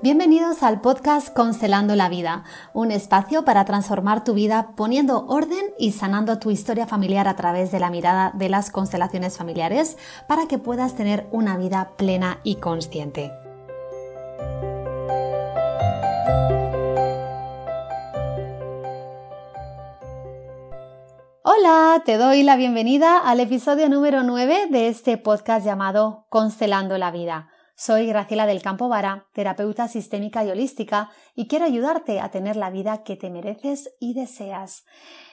Bienvenidos al podcast Constelando la Vida, un espacio para transformar tu vida poniendo orden y sanando tu historia familiar a través de la mirada de las constelaciones familiares para que puedas tener una vida plena y consciente. Hola, te doy la bienvenida al episodio número 9 de este podcast llamado Constelando la Vida soy Graciela del Campo Vara, terapeuta sistémica y holística, y quiero ayudarte a tener la vida que te mereces y deseas.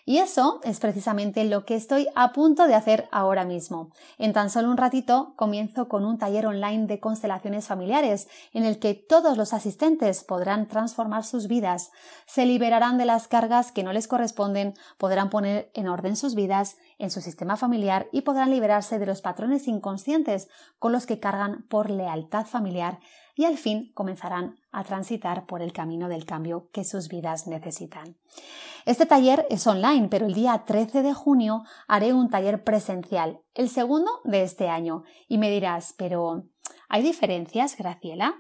Y eso es precisamente lo que estoy a punto de hacer ahora mismo. En tan solo un ratito comienzo con un taller online de constelaciones familiares en el que todos los asistentes podrán transformar sus vidas, se liberarán de las cargas que no les corresponden, podrán poner en orden sus vidas, en su sistema familiar y podrán liberarse de los patrones inconscientes con los que cargan por lealtad familiar y al fin comenzarán a transitar por el camino del cambio que sus vidas necesitan. Este taller es online, pero el día 13 de junio haré un taller presencial, el segundo de este año. Y me dirás, pero ¿hay diferencias, Graciela?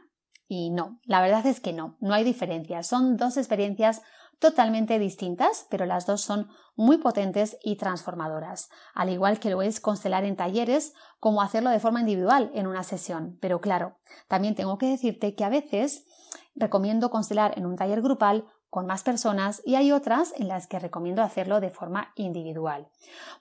Y no, la verdad es que no, no hay diferencias. Son dos experiencias totalmente distintas, pero las dos son muy potentes y transformadoras, al igual que lo es constelar en talleres como hacerlo de forma individual en una sesión. Pero claro, también tengo que decirte que a veces recomiendo constelar en un taller grupal con más personas y hay otras en las que recomiendo hacerlo de forma individual.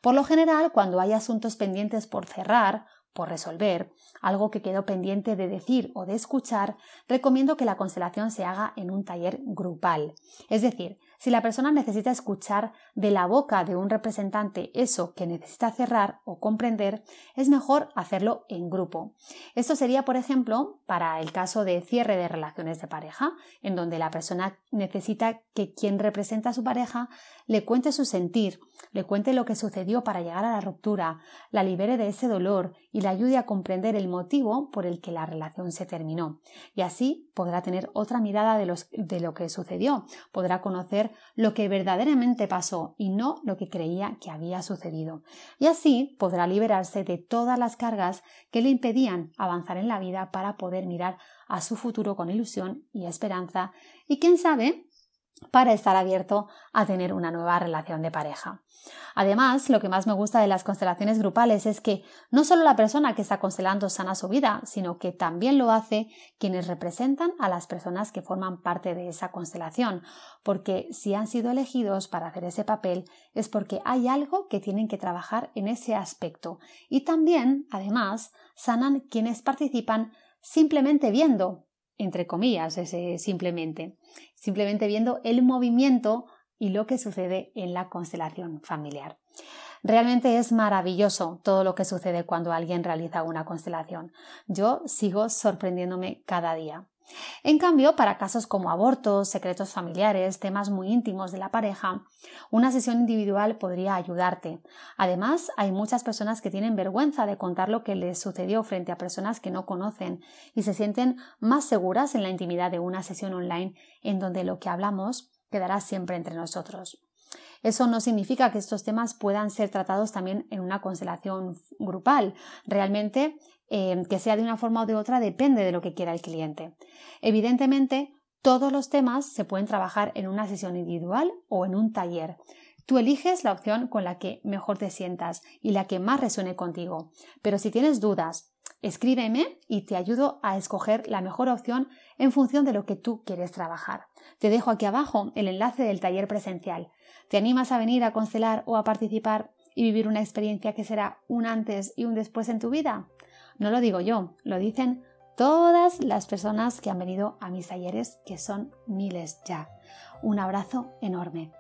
Por lo general, cuando hay asuntos pendientes por cerrar, por resolver, algo que quedó pendiente de decir o de escuchar, recomiendo que la constelación se haga en un taller grupal. Es decir, si la persona necesita escuchar de la boca de un representante eso que necesita cerrar o comprender, es mejor hacerlo en grupo. Esto sería, por ejemplo, para el caso de cierre de relaciones de pareja, en donde la persona necesita que quien representa a su pareja le cuente su sentir, le cuente lo que sucedió para llegar a la ruptura, la libere de ese dolor y le ayude a comprender el motivo por el que la relación se terminó. Y así podrá tener otra mirada de, de lo que sucedió, podrá conocer lo que verdaderamente pasó y no lo que creía que había sucedido. Y así podrá liberarse de todas las cargas que le impedían avanzar en la vida para poder mirar a su futuro con ilusión y esperanza y quién sabe para estar abierto a tener una nueva relación de pareja. Además, lo que más me gusta de las constelaciones grupales es que no solo la persona que está constelando sana su vida, sino que también lo hace quienes representan a las personas que forman parte de esa constelación, porque si han sido elegidos para hacer ese papel es porque hay algo que tienen que trabajar en ese aspecto y también, además, sanan quienes participan simplemente viendo entre comillas, ese simplemente, simplemente viendo el movimiento y lo que sucede en la constelación familiar. Realmente es maravilloso todo lo que sucede cuando alguien realiza una constelación. Yo sigo sorprendiéndome cada día. En cambio, para casos como abortos, secretos familiares, temas muy íntimos de la pareja, una sesión individual podría ayudarte. Además, hay muchas personas que tienen vergüenza de contar lo que les sucedió frente a personas que no conocen y se sienten más seguras en la intimidad de una sesión online en donde lo que hablamos quedará siempre entre nosotros. Eso no significa que estos temas puedan ser tratados también en una constelación grupal. Realmente Em, que sea de una forma o de otra depende de lo que quiera el cliente. Evidentemente, todos los temas se pueden trabajar en una sesión individual o en un taller. Tú eliges la opción con la que mejor te sientas y la que más resuene contigo. Pero si tienes dudas, escríbeme y te ayudo a escoger la mejor opción en función de lo que tú quieres trabajar. Te dejo aquí abajo el enlace del taller presencial. ¿Te animas a venir a constelar o a participar y vivir una experiencia que será un antes y un después en tu vida? No lo digo yo, lo dicen todas las personas que han venido a mis talleres, que son miles ya. Un abrazo enorme.